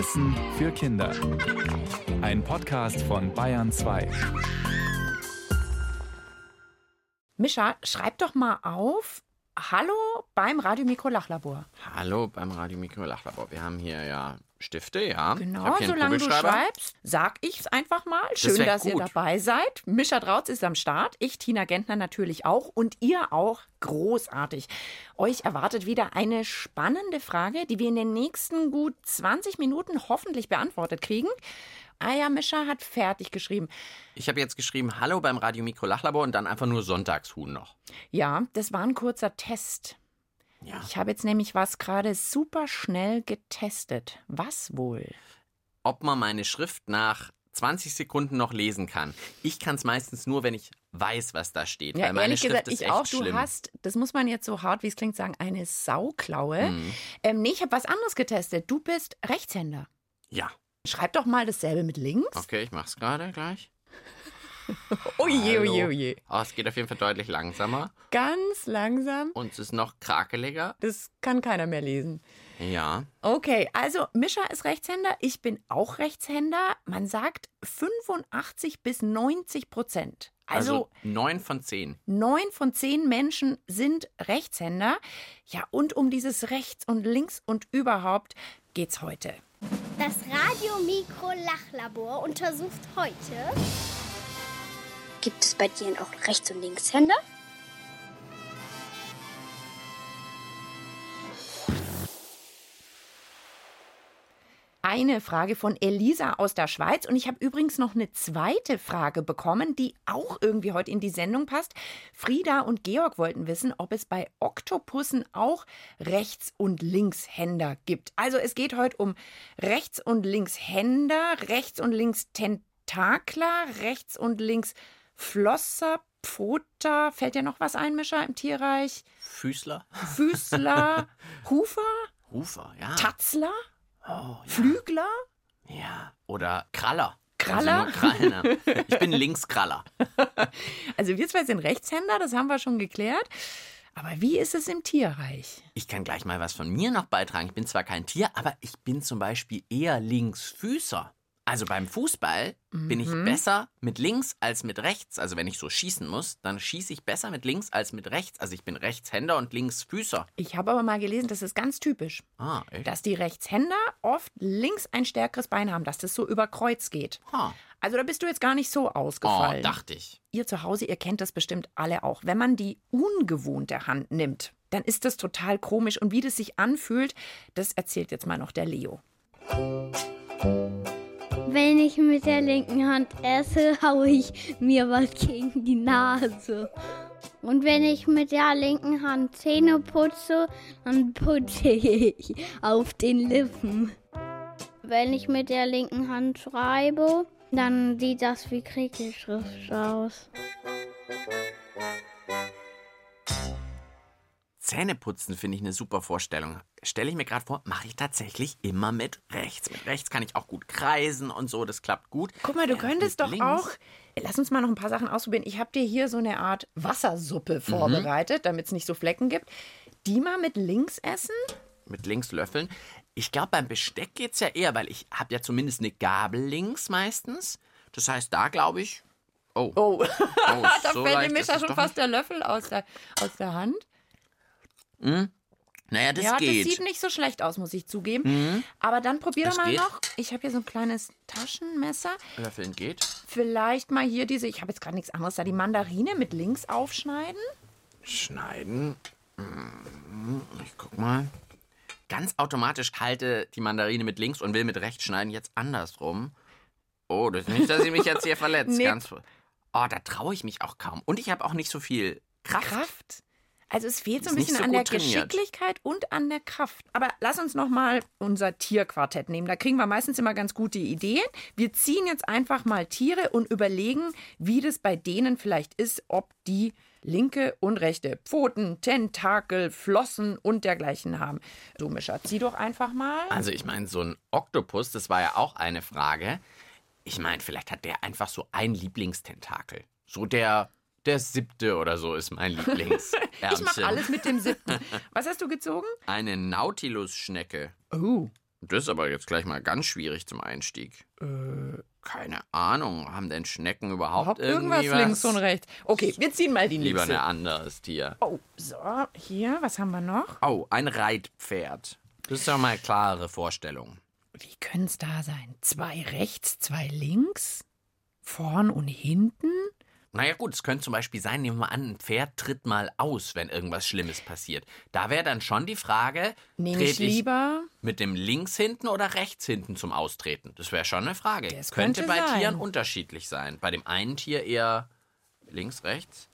Wissen für Kinder. Ein Podcast von Bayern 2. Mischa, schreib doch mal auf. Hallo beim Radiomikro Lachlabor. Hallo beim Radiomikro Lachlabor. Wir haben hier ja Stifte, ja. Ich Genau, solange du schreibst, sag ich's einfach mal. Schön, wär dass ihr gut. dabei seid. Mischa Drautz ist am Start. Ich, Tina Gentner, natürlich auch. Und ihr auch. Großartig. Euch erwartet wieder eine spannende Frage, die wir in den nächsten gut 20 Minuten hoffentlich beantwortet kriegen. Ah ja, Mischa hat fertig geschrieben. Ich habe jetzt geschrieben, hallo beim Radiomikro Lachlabor und dann einfach nur Sonntagshuhn noch. Ja, das war ein kurzer Test. Ja. Ich habe jetzt nämlich was gerade super schnell getestet. Was wohl? Ob man meine Schrift nach 20 Sekunden noch lesen kann. Ich kann es meistens nur, wenn ich weiß, was da steht. Ja, weil meine ehrlich Schrift gesagt, ist ich echt auch. Du schlimm. hast, das muss man jetzt so hart, wie es klingt, sagen, eine Sauklaue. Mhm. Ähm, nee, ich habe was anderes getestet. Du bist Rechtshänder. Ja. Schreib doch mal dasselbe mit links. Okay, ich mach's gerade gleich. Oje, Hallo. oje, oje. Oh, es geht auf jeden Fall deutlich langsamer Ganz langsam. und es ist noch krakeliger. Das kann keiner mehr lesen. Ja. Okay, also Mischa ist Rechtshänder, ich bin auch Rechtshänder. Man sagt 85 bis 90 Prozent. Also, Also, neun von zehn. neun von zehn Menschen sind Rechtshänder. Ja, und um dieses Rechts und Links und überhaupt geht's heute. Das Radiomikro-Lachlabor untersucht heute Gibt es bei dir auch Rechts- und Linkshänder? Eine Frage von Elisa aus der Schweiz und ich habe übrigens noch eine zweite Frage bekommen, die auch irgendwie heute in die Sendung passt. Frieda und Georg wollten wissen, ob es bei Oktopussen auch Rechts- und Linkshänder gibt. Also es geht heute um Rechts- und Linkshänder, Rechts- und Linkstentakler, Rechts- und Linksflosser, Pfoter. Fällt dir noch was ein, Mischa, im Tierreich? Füßler. Füßler, Hufer, Rufer, ja. Tatzler, Oh, ja. Flügler? ja. Oder Kraller. Kraller? Also haben. Ich bin Linkskraller. Also wir zwei sind Rechtshänder, das haben wir schon geklärt. Aber wie ist es im Tierreich? Ich kann gleich mal was von mir noch beitragen. Ich bin zwar kein Tier, aber ich bin zum Beispiel eher Linksfüßer. Also beim Fußball bin ich besser mit links als mit rechts. Also wenn ich so schießen muss, dann schieße ich besser mit links als mit rechts. Also ich bin Rechtshänder und Linksfüßer. Ich habe aber mal gelesen, das ist ganz typisch, Ah, dass die Rechtshänder oft links ein stärkeres Bein haben, dass das so über Kreuz geht. Ah. Also da bist du jetzt gar nicht so Oh, ausgefallen. dachte ich. Ihr zu Hause, ihr kennt das bestimmt alle auch. Wenn man die ungewohnte Hand nimmt, dann ist das total komisch. Und wie das sich anfühlt, das erzählt jetzt mal noch der Leo. Wenn ich mit der linken Hand esse, haue ich mir was gegen die Nase. Und wenn ich mit der linken Hand Zähne putze, dann putze ich auf den Lippen. Wenn ich mit der linken Hand schreibe, dann sieht das wie Kriegelschrift aus. Zähneputzen finde ich eine super Vorstellung. Stelle ich mir gerade vor, mache ich tatsächlich immer mit rechts. Mit rechts kann ich auch gut kreisen und so, das klappt gut. Guck mal, du Ja, könntest doch links. auch. Lass uns mal noch ein paar Sachen ausprobieren. Ich habe dir hier so eine Art Wassersuppe vorbereitet, damit es nicht so Flecken gibt. Die mal mit links essen? mit links löffeln. Ich glaube, beim Besteck geht's ja eher, weil ich habe ja zumindest eine Gabel links meistens. Das heißt, da glaube ich. Oh, Oh, oh da so fällt leicht dem es schon fast der Löffel aus der, aus der Hand. Nicht. Naja, das ja, geht. Mhm. das sieht nicht so schlecht aus, muss ich zugeben. Aber dann probier doch mal geht. noch. Ich habe hier so ein kleines Taschenmesser. Löffeln geht. Vielleicht mal hier diese, ich habe jetzt gerade nichts anderes da, die Mandarine mit links aufschneiden. Schneiden. Mm, Ich guck mal. Ganz automatisch halte die Mandarine mit links und will mit rechts schneiden. Jetzt andersrum. Oh, das ist nicht, dass ich mich jetzt hier verletzt. Nee. Ganz. Oh, da traue ich mich auch kaum. Und ich habe auch nicht so viel Kraft. Kraft. Also es fehlt so ein bisschen so an der trainiert. Geschicklichkeit und an der Kraft. Aber lass uns noch mal unser Tierquartett nehmen. Da kriegen wir meistens immer ganz gute Ideen. Wir ziehen jetzt einfach mal Tiere und überlegen, wie das bei denen vielleicht ist, ob die linke und rechte Pfoten, Tentakel, Flossen und dergleichen haben. So, Mischa, zieh doch einfach mal. Also ich meine, so ein Oktopus, das war ja auch eine Frage. Ich meine, vielleicht hat der einfach so ein Lieblingstentakel. So der, der siebte oder so ist mein Lieblings. Ich mache alles mit dem siebten. Was hast du gezogen? Eine Nautilus-Schnecke. Oh. Das ist aber jetzt gleich mal ganz schwierig zum Einstieg. Äh, keine Ahnung. Haben denn Schnecken überhaupt, Überhaupt irgendwas links und rechts. Okay, wir ziehen mal die Lieber nächste. ein anderes Tier. Oh, so, hier, was haben wir noch? Oh, ein Reitpferd. Das ist ja mal eine klare Vorstellung. Wie können es da sein? Zwei rechts, zwei links? Vorn und hinten? Naja gut, es könnte zum Beispiel sein, nehmen wir mal an, ein Pferd tritt mal aus, wenn irgendwas Schlimmes passiert. Da wäre dann schon die Frage, Nehme ich lieber. mit dem links hinten oder rechts hinten zum Austreten? Das wäre schon eine Frage. Das könnte, könnte bei sein. Tieren unterschiedlich sein. Bei dem einen Tier eher links, rechts.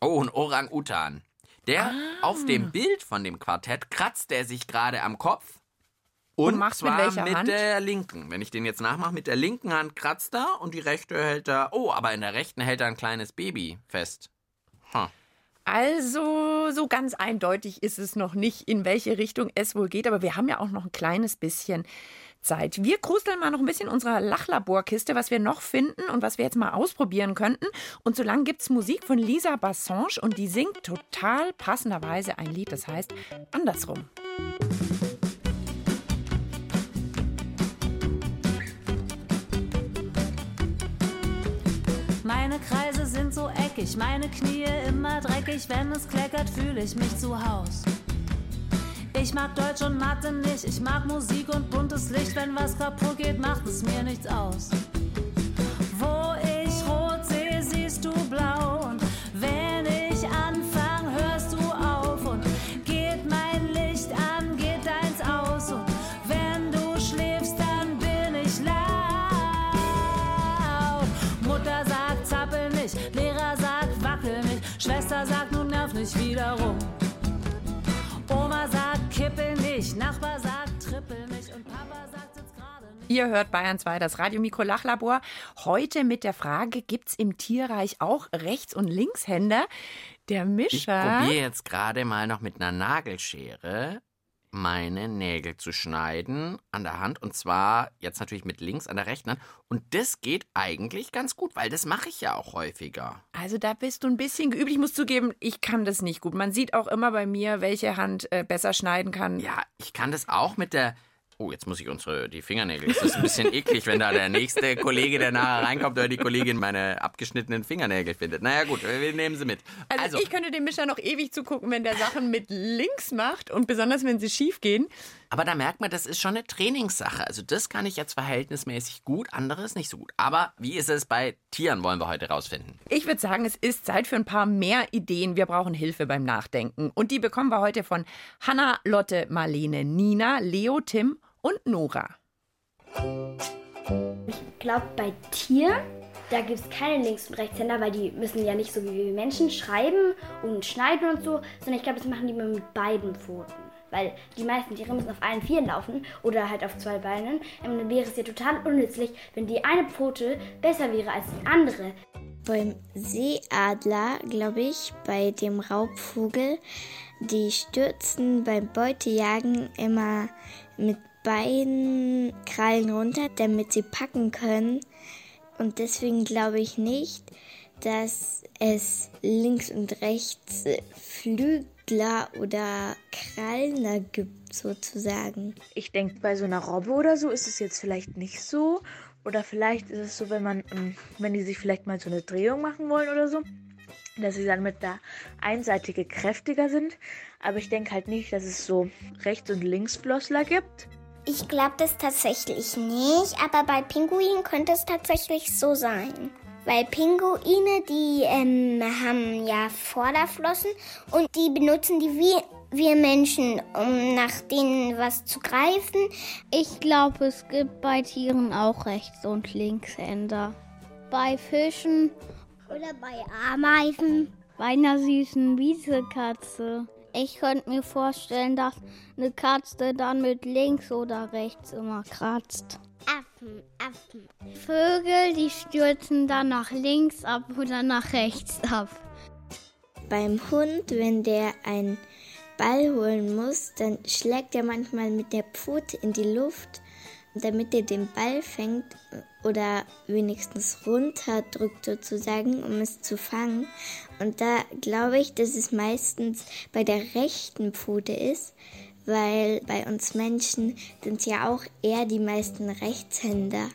Oh, ein Orang-Utan. Der Ah. auf dem Bild von dem Quartett kratzt er sich gerade am Kopf. Und, Und macht's mit zwar welcher mit Hand? der linken. Wenn ich den jetzt nachmache, mit der linken Hand kratzt er und die rechte hält er. Oh, aber in der rechten hält er ein kleines Baby fest. Hm. Also, so ganz eindeutig ist es noch nicht, in welche Richtung es wohl geht, aber wir haben ja auch noch ein kleines bisschen Zeit. Wir krusteln mal noch ein bisschen in unserer Lachlaborkiste, was wir noch finden und was wir jetzt mal ausprobieren könnten. Und solange gibt es Musik von Lisa Bassange und die singt total passenderweise ein Lied, das heißt Andersrum. Sind so eckig, meine Knie immer dreckig. Wenn es kleckert, fühle ich mich zu Haus. Ich mag Deutsch und Mathe nicht, ich mag Musik und buntes Licht. Wenn was kaputt geht, macht es mir nichts aus. Sagt, nun nerv nicht wieder rum. Oma sagt, kippel nicht. Nachbar sagt, trippel nicht. Und Papa sagt, sitz gerade nicht. Ihr hört Bayern 2, das Radiomikro Lachlabor. Heute mit der Frage, gibt es im Tierreich auch Rechts- und Linkshänder? Der Ich Mischer. probiere jetzt gerade mal noch mit einer Nagelschere meine Nägel zu schneiden an der Hand. Und zwar jetzt natürlich mit links an der rechten Hand. Und das geht eigentlich ganz gut, weil das mache ich ja auch häufiger. Also da bist du ein bisschen geübt. Ich muss zugeben, ich kann das nicht gut. Man sieht auch immer bei mir, welche Hand äh, besser schneiden kann. Ja, ich kann das auch mit der. Oh, jetzt muss ich unsere die Fingernägel. Das ist ein bisschen eklig, wenn da der nächste Kollege, der nachher reinkommt, oder die Kollegin meine abgeschnittenen Fingernägel findet. Naja, gut, wir nehmen sie mit. Also, ich könnte dem Mischer noch ewig zugucken, wenn der Sachen mit links macht und besonders wenn sie schief gehen. Aber da merkt man, das ist schon eine Trainingssache. Also das kann ich jetzt verhältnismäßig gut, anderes nicht so gut. Aber wie ist es bei Tieren, wollen wir heute rausfinden. Ich würde sagen, es ist Zeit für ein paar mehr Ideen. Wir brauchen Hilfe beim Nachdenken. Und die bekommen wir heute von Hanna, Lotte, Marlene, Nina, Leo, Tim und Nora. Ich glaube, bei Tieren, da gibt es keine Links- und Rechtshänder, weil die müssen ja nicht so wie wir Menschen schreiben und schneiden und so, sondern ich glaube, das machen die immer mit beiden Pfoten. Weil die meisten Tiere müssen auf allen Vieren laufen oder halt auf zwei Beinen. Und dann wäre es ja total unnützlich, wenn die eine Pfote besser wäre als die andere. Beim Seeadler, glaube ich, bei dem Raubvogel, die stürzen beim Beutejagen immer mit beiden Krallen runter, damit sie packen können. Und deswegen glaube ich nicht, dass es links und rechts Flügler oder Krallner gibt, sozusagen. Ich denke, bei so einer Robbe oder so ist es jetzt vielleicht nicht so. Oder vielleicht ist es so, wenn man, ähm, wenn die sich vielleicht mal so eine Drehung machen wollen oder so, dass sie dann mit der Einseitige kräftiger sind. Aber ich denke halt nicht, dass es so Rechts- und Linksflossler gibt. Ich glaube das tatsächlich nicht, aber bei Pinguinen könnte es tatsächlich so sein. Weil Pinguine, die ähm, haben ja Vorderflossen und die benutzen die wie wir Menschen, um nach denen was zu greifen. Ich glaube, es gibt bei Tieren auch Rechts- und Linkshänder. Bei Fischen, Oder bei Ameisen. bei einer süßen Wiesekatze. Ich könnte mir vorstellen, dass eine Katze dann mit links oder rechts immer kratzt. Affen, Affen. Vögel, die stürzen dann nach links ab oder nach rechts ab. Beim Hund, wenn der einen Ball holen muss, dann schlägt er manchmal mit der Pfote in die Luft, damit er den Ball fängt oder wenigstens runterdrückt sozusagen, um es zu fangen. Und da glaube ich, dass es meistens bei der rechten Pfote ist, weil bei uns Menschen sind ja auch eher die meisten Rechtshänder.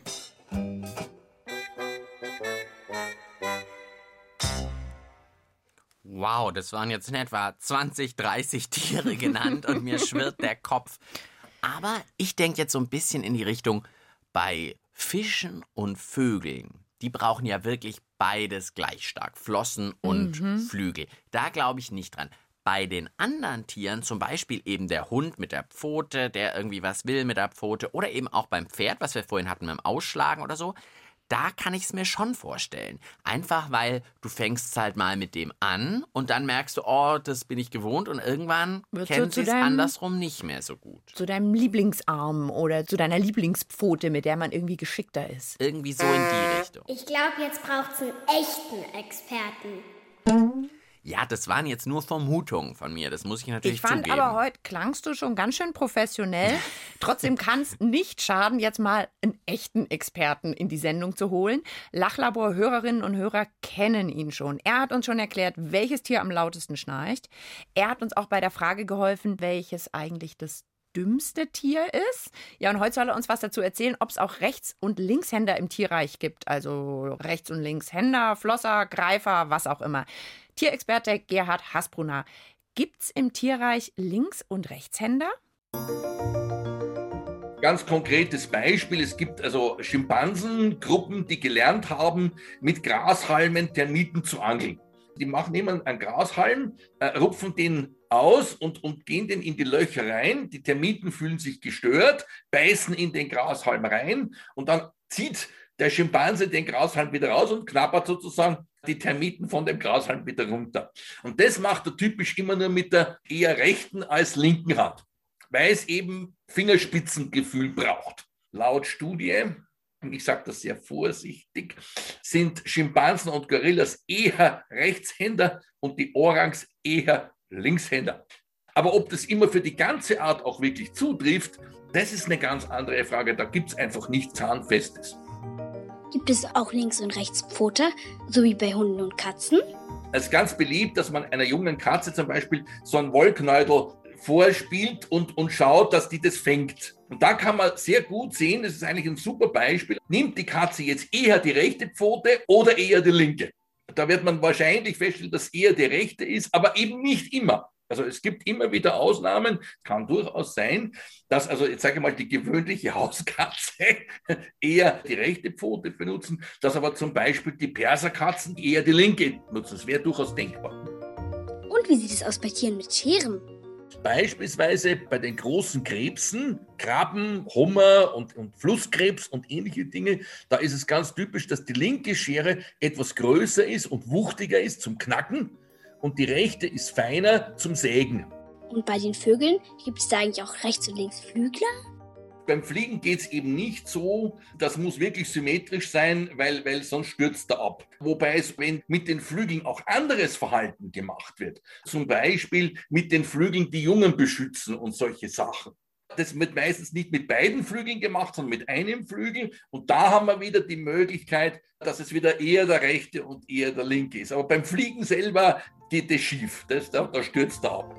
Wow, das waren jetzt in etwa 20, 30 Tiere genannt und mir schwirrt der Kopf. Aber ich denke jetzt so ein bisschen in die Richtung bei Fischen und Vögeln. Die brauchen ja wirklich beides gleich stark, Flossen und Mhm. Flügel. Da glaube ich nicht dran. Bei den anderen Tieren, zum Beispiel eben der Hund mit der Pfote, der irgendwie was will mit der Pfote, oder eben auch beim Pferd, was wir vorhin hatten mit dem Ausschlagen oder so, da kann ich es mir schon vorstellen. Einfach weil du fängst halt mal mit dem an und dann merkst du, oh, das bin ich gewohnt und irgendwann Wird so kennt zu sie es deinem- andersrum nicht mehr so gut. Zu deinem Lieblingsarm oder zu deiner Lieblingspfote, mit der man irgendwie geschickter ist. Irgendwie so in die Richtung. Ich glaube, jetzt braucht es einen echten Experten. Ja, das waren jetzt nur Vermutungen von mir, das muss ich natürlich Ich fand zugeben. aber heute klangst du schon ganz schön professionell. Trotzdem kann es nicht schaden, jetzt mal einen echten Experten in die Sendung zu holen. Lachlabor-Hörerinnen und Hörer kennen ihn schon. Er hat uns schon erklärt, welches Tier am lautesten schnarcht. Er hat uns auch bei der Frage geholfen, welches eigentlich das dümmste Tier ist. Ja, und heute soll er uns was dazu erzählen, ob es auch Rechts- und Linkshänder im Tierreich gibt. Also Rechts- und Linkshänder, Flosser, Greifer, was auch immer. Tierexperte Gerhard Hasbrunner. Gibt's im Tierreich Links- und Rechtshänder? Ganz konkretes Beispiel, es gibt also Schimpansengruppen, die gelernt haben, mit Grashalmen Termiten zu angeln. Die machen immer einen Grashalm, äh, rupfen den aus und, und gehen den in die Löcher rein. Die Termiten fühlen sich gestört, beißen in den Grashalm rein und dann zieht der Schimpanse den Grashalm wieder raus und knabbert sozusagen die Termiten von dem Grashalm wieder runter. Und das macht er typisch immer nur mit der eher rechten als linken Hand, weil es eben Fingerspitzengefühl braucht. Laut Studie, und ich sage das sehr vorsichtig, sind Schimpansen und Gorillas eher Rechtshänder und die Orangs eher Linkshänder. Aber ob das immer für die ganze Art auch wirklich zutrifft, das ist eine ganz andere Frage. Da gibt es einfach nichts Handfestes. Gibt es auch Links- und Rechtspfote, so wie bei Hunden und Katzen? Es ist ganz beliebt, dass man einer jungen Katze zum Beispiel so ein Wollknäudel vorspielt und, und schaut, dass die das fängt. Und da kann man sehr gut sehen, das ist eigentlich ein super Beispiel, nimmt die Katze jetzt eher die rechte Pfote oder eher die linke. Da wird man wahrscheinlich feststellen, dass eher die rechte ist, aber eben nicht immer. Also es gibt immer wieder Ausnahmen, kann durchaus sein, dass also jetzt sage ich mal die gewöhnliche Hauskatze eher die rechte Pfote benutzen, dass aber zum Beispiel die Perserkatzen eher die linke nutzen. Das wäre durchaus denkbar. Und wie sieht es aus bei Tieren mit Scheren? Beispielsweise bei den großen Krebsen, Krabben, Hummer und, und Flusskrebs und ähnliche Dinge, da ist es ganz typisch, dass die linke Schere etwas größer ist und wuchtiger ist zum Knacken und die rechte ist feiner zum Sägen. Und bei den Vögeln gibt es da eigentlich auch Rechts- und Linksflügler? Beim Fliegen geht es eben nicht so, das muss wirklich symmetrisch sein, weil, weil sonst stürzt er ab. Wobei es, wenn mit den Flügeln auch anderes Verhalten gemacht wird, zum Beispiel mit den Flügeln die Jungen beschützen und solche Sachen. Das wird meistens nicht mit beiden Flügeln gemacht, sondern mit einem Flügel. Und da haben wir wieder die Möglichkeit, dass es wieder eher der rechte und eher der linke ist. Aber beim Fliegen selber geht es schief. Das, da, da stürzt er ab.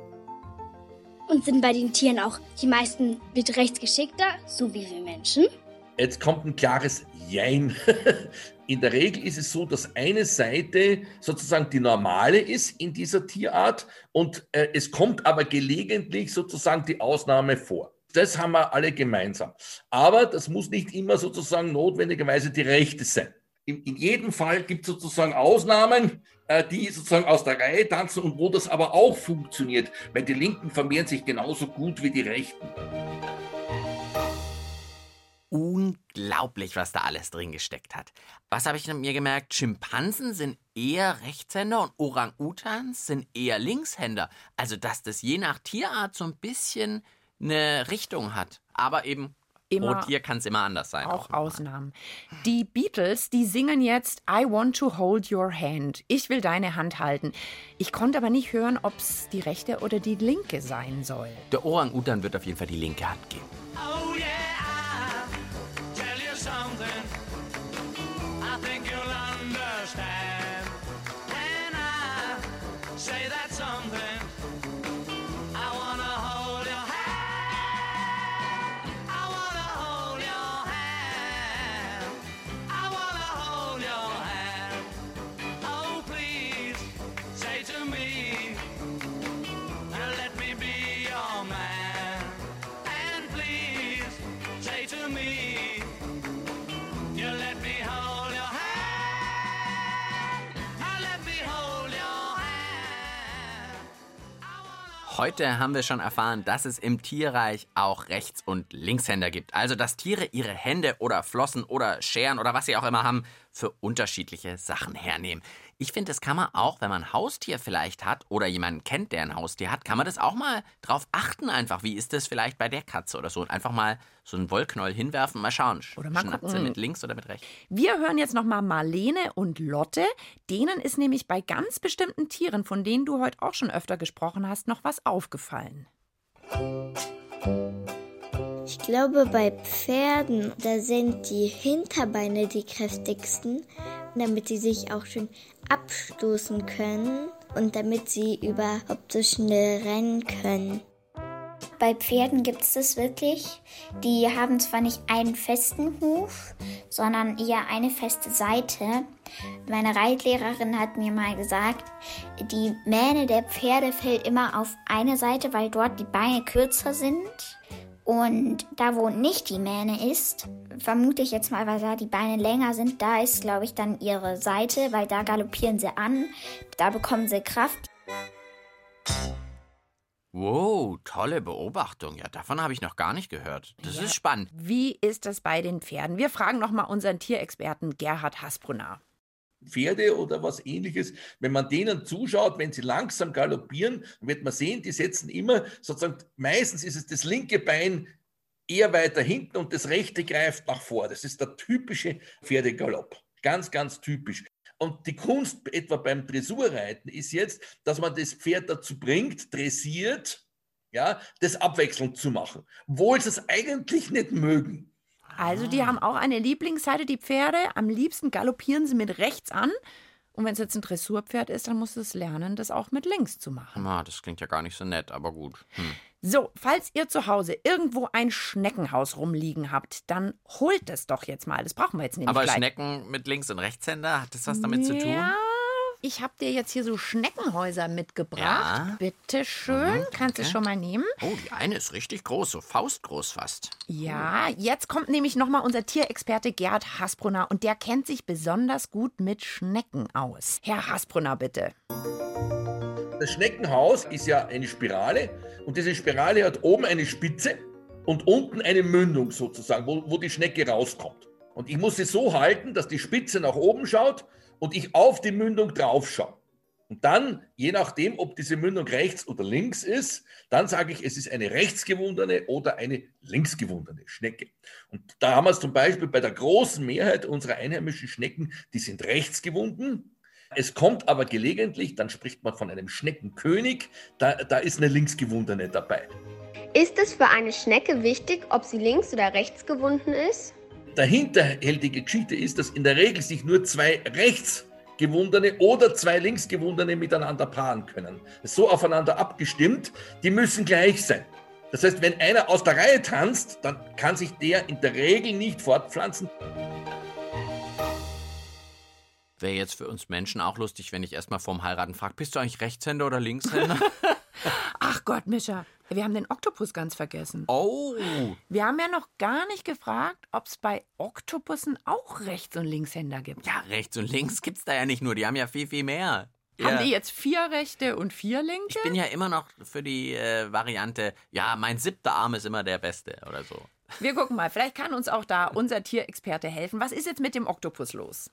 Und sind bei den Tieren auch die meisten mit rechts geschickter, so wie wir Menschen? Jetzt kommt ein klares Jein. In der Regel ist es so, dass eine Seite sozusagen die normale ist in dieser Tierart und äh, es kommt aber gelegentlich sozusagen die Ausnahme vor. Das haben wir alle gemeinsam. Aber das muss nicht immer sozusagen notwendigerweise die rechte sein. In, in jedem Fall gibt es sozusagen Ausnahmen, äh, die sozusagen aus der Reihe tanzen und wo das aber auch funktioniert, weil die Linken vermehren sich genauso gut wie die Rechten. Unglaublich, was da alles drin gesteckt hat. Was habe ich mir gemerkt? Schimpansen sind eher Rechtshänder und Orang-Utans sind eher Linkshänder. Also, dass das je nach Tierart so ein bisschen eine Richtung hat. Aber eben, Immer Tier kann es immer anders sein. Auch Ausnahmen. Die Beatles, die singen jetzt I want to hold your hand. Ich will deine Hand halten. Ich konnte aber nicht hören, ob es die rechte oder die linke sein soll. Der Orang-Utan wird auf jeden Fall die linke Hand geben. Heute haben wir schon erfahren, dass es im Tierreich auch Rechts- und Linkshänder gibt. Also, dass Tiere ihre Hände oder Flossen oder Scheren oder was sie auch immer haben, für unterschiedliche Sachen hernehmen. Ich finde, das kann man auch, wenn man ein Haustier vielleicht hat oder jemanden kennt, der ein Haustier hat, kann man das auch mal drauf achten einfach. Wie ist das vielleicht bei der Katze oder so? Und einfach mal so einen Wollknäuel hinwerfen, mal schauen. Oder mal Schnappt sie gucken. mit links oder mit rechts? Wir hören jetzt nochmal Marlene und Lotte. Denen ist nämlich bei ganz bestimmten Tieren, von denen du heute auch schon öfter gesprochen hast, noch was aufgefallen. Ich glaube, bei Pferden, da sind die Hinterbeine die kräftigsten, damit sie sich auch schön abstoßen können und damit sie überhaupt so schnell rennen können. Bei Pferden gibt es das wirklich. Die haben zwar nicht einen festen Huf, sondern eher eine feste Seite. Meine Reitlehrerin hat mir mal gesagt, die Mähne der Pferde fällt immer auf eine Seite, weil dort die Beine kürzer sind. Und da, wo nicht die Mähne ist, vermute ich jetzt mal, weil da die Beine länger sind, da ist, glaube ich, dann ihre Seite, weil da galoppieren sie an, da bekommen sie Kraft. Wow, tolle Beobachtung. Ja, davon habe ich noch gar nicht gehört. Das ist spannend. Wie ist das bei den Pferden? Wir fragen nochmal unseren Tierexperten Gerhard Hasbrunner. Pferde oder was ähnliches, wenn man denen zuschaut, wenn sie langsam galoppieren, wird man sehen, die setzen immer sozusagen, meistens ist es das linke Bein eher weiter hinten und das rechte greift nach vor. Das ist der typische Pferdegalopp. Ganz, ganz typisch. Und die Kunst etwa beim Dressurreiten ist jetzt, dass man das Pferd dazu bringt, dressiert, ja, das abwechselnd zu machen, obwohl sie es eigentlich nicht mögen. Also die haben auch eine Lieblingsseite, die Pferde. Am liebsten galoppieren sie mit rechts an. Und wenn es jetzt ein Dressurpferd ist, dann muss es lernen, das auch mit links zu machen. Ah, das klingt ja gar nicht so nett, aber gut. Hm. So, falls ihr zu Hause irgendwo ein Schneckenhaus rumliegen habt, dann holt es doch jetzt mal. Das brauchen wir jetzt nämlich Aber gleich. Schnecken mit Links- und Rechtshänder, hat das was damit zu tun? Ja, ich habe dir jetzt hier so Schneckenhäuser mitgebracht. Ja. Bitte schön. Mhm, Kannst du schon mal nehmen? Oh, die eine ist richtig groß, so faustgroß fast. Ja, jetzt kommt nämlich nochmal unser Tierexperte Gerhard Hasbrunner und der kennt sich besonders gut mit Schnecken aus. Herr Hasbrunner, bitte. Das Schneckenhaus ist ja eine Spirale und diese Spirale hat oben eine Spitze und unten eine Mündung sozusagen, wo, wo die Schnecke rauskommt. Und ich muss sie so halten, dass die Spitze nach oben schaut und ich auf die Mündung drauf schaue. Und dann, je nachdem, ob diese Mündung rechts oder links ist, dann sage ich, es ist eine rechtsgewundene oder eine linksgewundene Schnecke. Und da haben wir es zum Beispiel bei der großen Mehrheit unserer einheimischen Schnecken, die sind rechtsgewunden. Es kommt aber gelegentlich, dann spricht man von einem Schneckenkönig, da, da ist eine linksgewundene dabei. Ist es für eine Schnecke wichtig, ob sie links oder rechts gewunden ist? Dahinterhältige Geschichte ist, dass in der Regel sich nur zwei rechtsgewundene oder zwei linksgewundene miteinander paaren können. So aufeinander abgestimmt, die müssen gleich sein. Das heißt, wenn einer aus der Reihe tanzt, dann kann sich der in der Regel nicht fortpflanzen. Wäre jetzt für uns Menschen auch lustig, wenn ich erstmal vorm Heiraten frage, bist du eigentlich Rechtshänder oder Linkshänder? Ach Gott, Mischa, wir haben den Oktopus ganz vergessen. oh, Wir haben ja noch gar nicht gefragt, ob es bei Oktopussen auch Rechts- und Linkshänder gibt. ja, rechts und links gibt's da ja nicht nur, die haben ja viel, viel mehr. Haben Ja. die jetzt vier Rechte und vier Linke? Ich bin ja immer noch für die äh, Variante, ja, mein siebter Arm ist immer der beste oder so. Wir gucken mal, vielleicht kann uns auch da unser Tierexperte helfen. Was ist jetzt mit dem Oktopus los?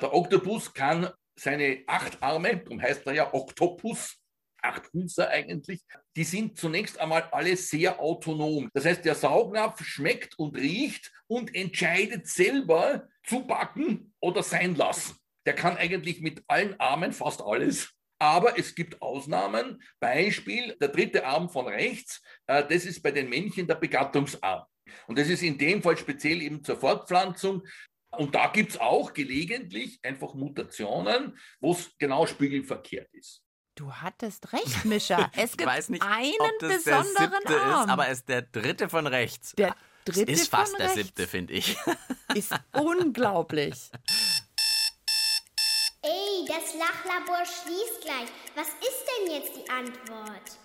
Der Oktopus kann seine acht Arme, darum heißt er ja Oktopus, acht Füße eigentlich, die sind zunächst einmal alle sehr autonom. Das heißt, der Saugnapf schmeckt und riecht und entscheidet selber zu backen oder sein lassen. Der kann eigentlich mit allen Armen fast alles. Aber es gibt Ausnahmen. Beispiel, der dritte Arm von rechts, äh, das ist bei den Männchen der Begattungsarm. Und das ist in dem Fall speziell eben zur Fortpflanzung. Und da gibt es auch gelegentlich einfach Mutationen, wo es genau spiegelverkehrt ist. Du hattest recht, Mischa. Es gibt weiß nicht, einen ob das der besonderen siebte Arm. ist, aber es ist der dritte von rechts. der dritte ist fast von der rechts siebte, finde ich. ist unglaublich. Ey, das Lachlabor schließt gleich. Was ist denn jetzt die Antwort?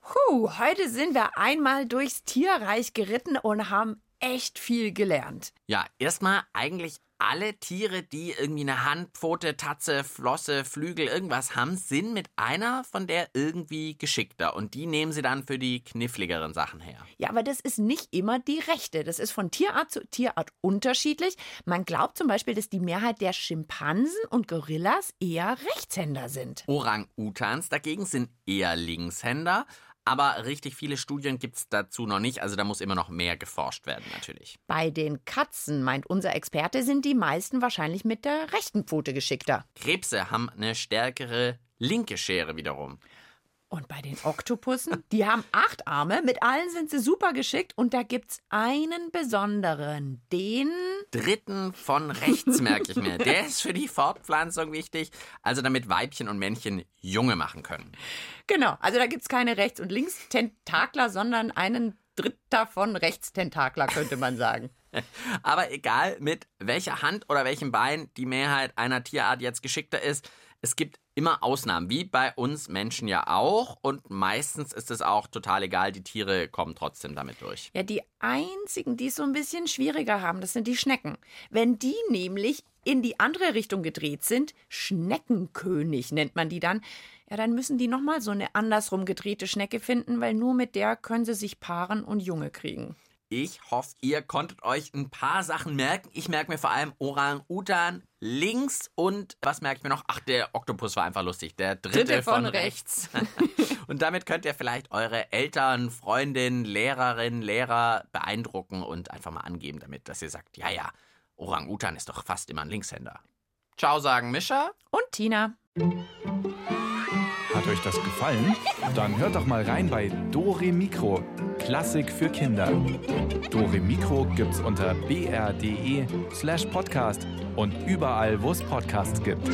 Puh, heute sind wir einmal durchs Tierreich geritten und haben echt viel gelernt. Ja, erstmal eigentlich alle Tiere, die irgendwie eine Hand, Pfote, Tatze, Flosse, Flügel, irgendwas haben, sind mit einer von der irgendwie geschickter. Und die nehmen sie dann für die kniffligeren Sachen her. Ja, aber das ist nicht immer die rechte. Das ist von Tierart zu Tierart unterschiedlich. Man glaubt zum Beispiel, dass die Mehrheit der Schimpansen und Gorillas eher Rechtshänder sind. Orang-Utans dagegen sind eher Linkshänder. Aber richtig viele Studien gibt es dazu noch nicht. Also da muss immer noch mehr geforscht werden, natürlich. Bei den Katzen, meint unser Experte, sind die meisten wahrscheinlich mit der rechten Pfote geschickter. Krebse haben eine stärkere linke Schere wiederum. Und bei den Oktopussen, die haben acht Arme, mit allen sind sie super geschickt und da gibt's einen besonderen, den Dritten von rechts merke ich mir. Der ist für die Fortpflanzung wichtig, also damit Weibchen und Männchen Junge machen können. Genau, also da gibt's keine Rechts- und Links-Tentakler, sondern einen Dritter von Rechtstentakler, könnte man sagen. Aber egal, mit welcher Hand oder welchem Bein die Mehrheit einer Tierart jetzt geschickter ist, es gibt immer Ausnahmen, wie bei uns Menschen ja auch. Und meistens ist es auch total egal, die Tiere kommen trotzdem damit durch. Ja, die einzigen, die es so ein bisschen schwieriger haben, das sind die Schnecken. Wenn die nämlich in die andere Richtung gedreht sind, Schneckenkönig nennt man die dann, ja, dann müssen die nochmal so eine andersrum gedrehte Schnecke finden, weil nur mit der können sie sich paaren und Junge kriegen. Ich hoffe, ihr konntet euch ein paar Sachen merken. Ich merke mir vor allem Orang-Utan links und was merke ich mir noch? Ach, der Oktopus war einfach lustig. Der dritte, Dritte von von, rechts. und damit könnt ihr vielleicht eure Eltern, Freundinnen, Lehrerinnen, Lehrer beeindrucken und einfach mal angeben damit, dass ihr sagt, ja, ja, Orang-Utan ist doch fast immer ein Linkshänder. Ciao sagen Mischa. Und Tina. Hat euch das gefallen? Dann hört doch mal rein bei Dore Mikro, Klassik für Kinder. Dore Mikro gibt's unter br.de slash podcast und überall, wo es Podcasts gibt.